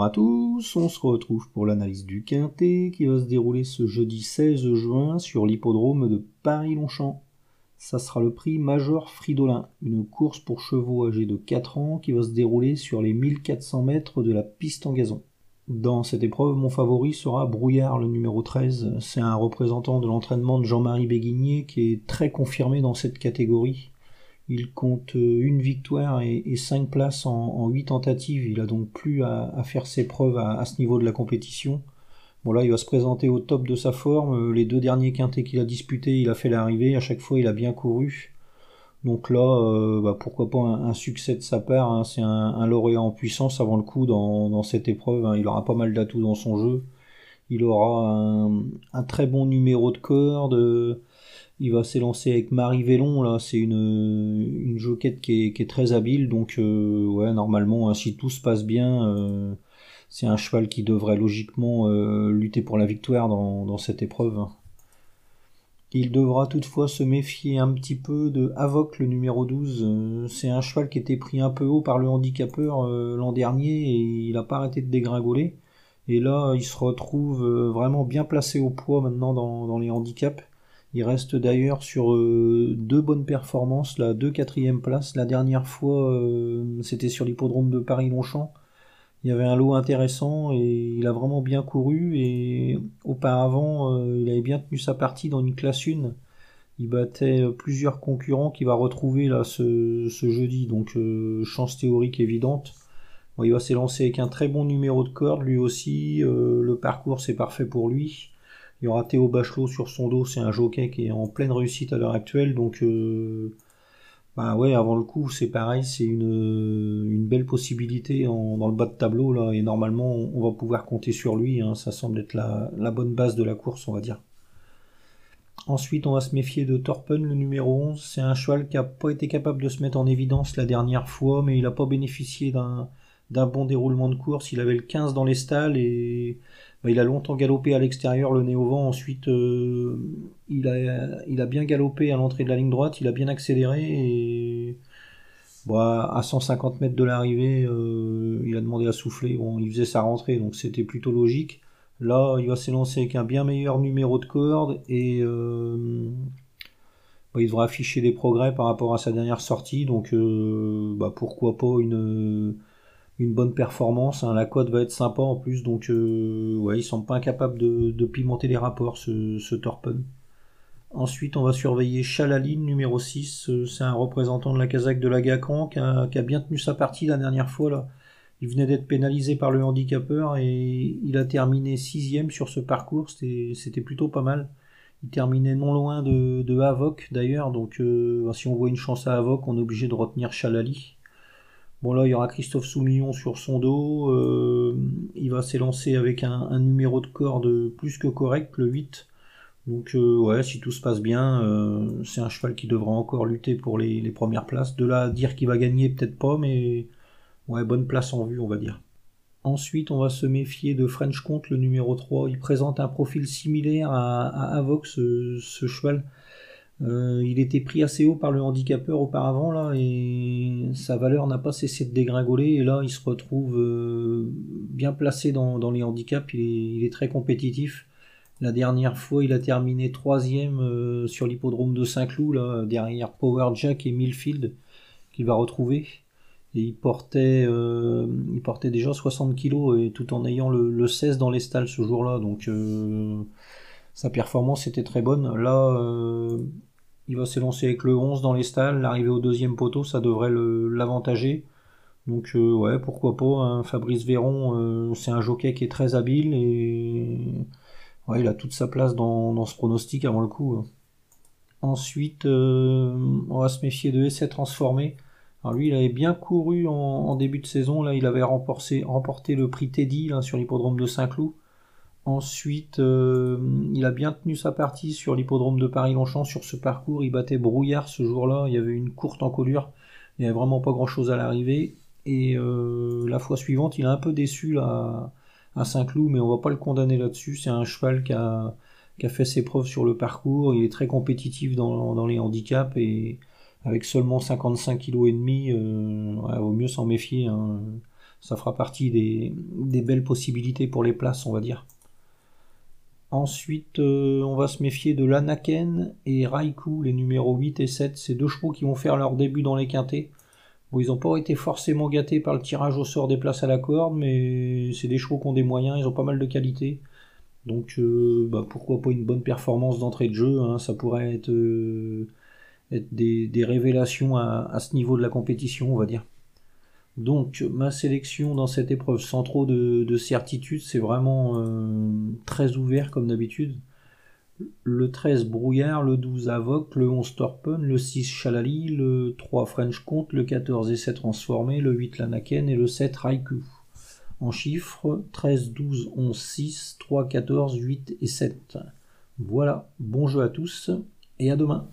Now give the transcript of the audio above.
Bonjour à tous, on se retrouve pour l'analyse du Quintet qui va se dérouler ce jeudi 16 juin sur l'hippodrome de Paris-Longchamp. Ça sera le prix Major Fridolin, une course pour chevaux âgés de 4 ans qui va se dérouler sur les 1400 mètres de la piste en gazon. Dans cette épreuve, mon favori sera Brouillard, le numéro 13. C'est un représentant de l'entraînement de Jean-Marie Béguigné qui est très confirmé dans cette catégorie. Il compte euh, une victoire et, cinq places en, huit tentatives. Il a donc plus à, faire ses preuves à, ce niveau de la compétition. Bon là, il va se présenter au top de sa forme. Euh, les deux derniers quintés qu'il a disputés, il a fait l'arrivée. À chaque fois, il a bien couru. Donc là, euh, bah, pourquoi pas un, succès de sa part. Hein. C'est un, lauréat en puissance avant le coup dans, cette épreuve. Hein. Il aura pas mal d'atouts dans son jeu. Il aura un, très bon numéro de corde. Il va s'élancer avec Marie Vélon, là, c'est une, une joquette qui est, très habile, donc euh, normalement, hein, si tout se passe bien, euh, c'est un cheval qui devrait logiquement euh, lutter pour la victoire dans, cette épreuve. Il devra toutefois se méfier un petit peu de Avoc, le numéro 12. C'est un cheval qui était pris un peu haut par le handicapeur l'an dernier et il n'a pas arrêté de dégringoler. Et là, il se retrouve vraiment bien placé au poids maintenant dans les handicaps. Il reste d'ailleurs sur euh, deux bonnes performances, la deux quatrième place. La dernière fois, euh, c'était sur l'hippodrome de Paris-Longchamp. Il y avait un lot intéressant et il a vraiment bien couru. Et auparavant, euh, il avait bien tenu sa partie dans une classe 1. Il battait plusieurs concurrents qu'il va retrouver là ce, jeudi. Donc chance théorique évidente. il va s'élancer avec un très bon numéro de corde lui aussi. le parcours c'est parfait pour lui. Il y aura Théo Bachelot sur son dos, c'est un jockey qui est en pleine réussite à l'heure actuelle, donc euh, bah ouais, avant le coup, c'est pareil, c'est une, une, belle possibilité dans le bas de tableau là, et normalement on va pouvoir compter sur lui, hein. ça semble être la, la, bonne base de la course, on va dire. Ensuite, on va se méfier de Torpen, le numéro 11. C'est un cheval qui n'a pas été capable de se mettre en évidence la dernière fois, mais il n'a pas bénéficié d'un bon déroulement de course. Il avait le 15 dans les stalles et il a longtemps galopé à l'extérieur, le nez au vent. Ensuite, euh, il, a, il a bien galopé à l'entrée de la ligne droite. Il a bien accéléré et bah, à 150 mètres de l'arrivée, euh, il a demandé à souffler. Bon, il faisait sa rentrée, donc c'était plutôt logique. Là, il va s'élancer avec un bien meilleur numéro de corde et euh, bah, il devra afficher des progrès par rapport à sa dernière sortie. Donc, bah, pourquoi pas une une bonne performance. Hein. La cote va être sympa en plus, donc euh, ouais, ils sont pas incapables de, pimenter les rapports, ce, ce. Ensuite, on va surveiller Chalaline, numéro 6. Euh, c'est un représentant de la Kazakh de la Gacran qui a, bien tenu sa partie la dernière fois. Il venait d'être pénalisé par le handicapeur et il a terminé sixième sur ce parcours. C'était plutôt pas mal. Il terminait non loin de, de Havok d'ailleurs. Donc, euh, si on voit une chance à Havok, on est obligé de retenir Chalali. Bon là, il y aura Christophe Soumillon sur son dos. Euh, il va s'élancer avec un, numéro de corde plus que correct, le 8. Donc euh, ouais, si tout se passe bien, euh, c'est un cheval qui devra encore lutter pour les, premières places. De là dire qu'il va gagner, peut-être pas, mais ouais, bonne place en vue, on va dire. Ensuite, on va se méfier de French Comte, le numéro 3. Il présente un profil similaire à, à Avox, ce cheval. Euh, il était pris assez haut par le handicapeur auparavant là et sa valeur n'a pas cessé de dégringoler et là il se retrouve euh, bien placé dans, les handicaps, il est, très compétitif. La dernière fois il a terminé troisième euh, sur l'hippodrome de Saint-Cloud derrière Power Jack et Millfield qu'il va retrouver. Et il portait, il portait déjà 60 kg et tout en ayant le, le 16 dans les stalles ce jour-là donc sa performance était très bonne. Là, il va s'élancer avec le 11 dans les stalles. L'arrivée au deuxième poteau, ça devrait l'avantager. Donc euh, ouais, pourquoi pas. Hein. Fabrice Véron, euh, c'est un jockey qui est très habile et ouais, il a toute sa place dans, ce pronostic avant le coup. Hein. Ensuite, euh, on va se méfier de Essai Transformé. Alors lui, il avait bien couru en, début de saison. Là, il avait remporté, remporté le prix Teddy sur l'hippodrome de Saint-Cloud. Ensuite, euh, il a bien tenu sa partie sur l'hippodrome de Paris-Longchamp. Sur ce parcours, il battait Brouillard ce jour-là. Il y avait une courte encolure. Il n'y avait vraiment pas grand-chose à l'arrivée. Et euh, la fois suivante, il a un peu déçu à Saint-Cloud, mais on va pas le condamner là-dessus. C'est un cheval qui a, fait ses preuves sur le parcours. Il est très compétitif dans, les handicaps et avec seulement 55 kg et demi, euh, vaut mieux s'en méfier. Hein. ça fera partie des, belles possibilités pour les places, on va dire. Ensuite, euh, on va se méfier de l'Anaken et Raikou, les numéros 8 et 7. Ces deux chevaux qui vont faire leur début dans les quintés. Ils n'ont pas été forcément gâtés par le tirage au sort des places à la corde, mais c'est des chevaux qui ont des moyens, ils ont pas mal de qualité. Donc euh, bah, pourquoi pas une bonne performance d'entrée de jeu, hein. ça pourrait être, euh, des, révélations à, ce niveau de la compétition, on va dire. Donc ma sélection dans cette épreuve sans trop de, certitude, c'est vraiment euh, très ouvert comme d'habitude. Le 13 Brouillard, le 12 Avoc, le 11 Torpen, le 6 Chalali, le 3 French Comte, le 14 Essai Transformé, le 8 Lanaken et le 7 Raikou. En chiffres 13, 12, 11, 6, 3, 14, 8 et 7. Voilà, bon jeu à tous et à demain.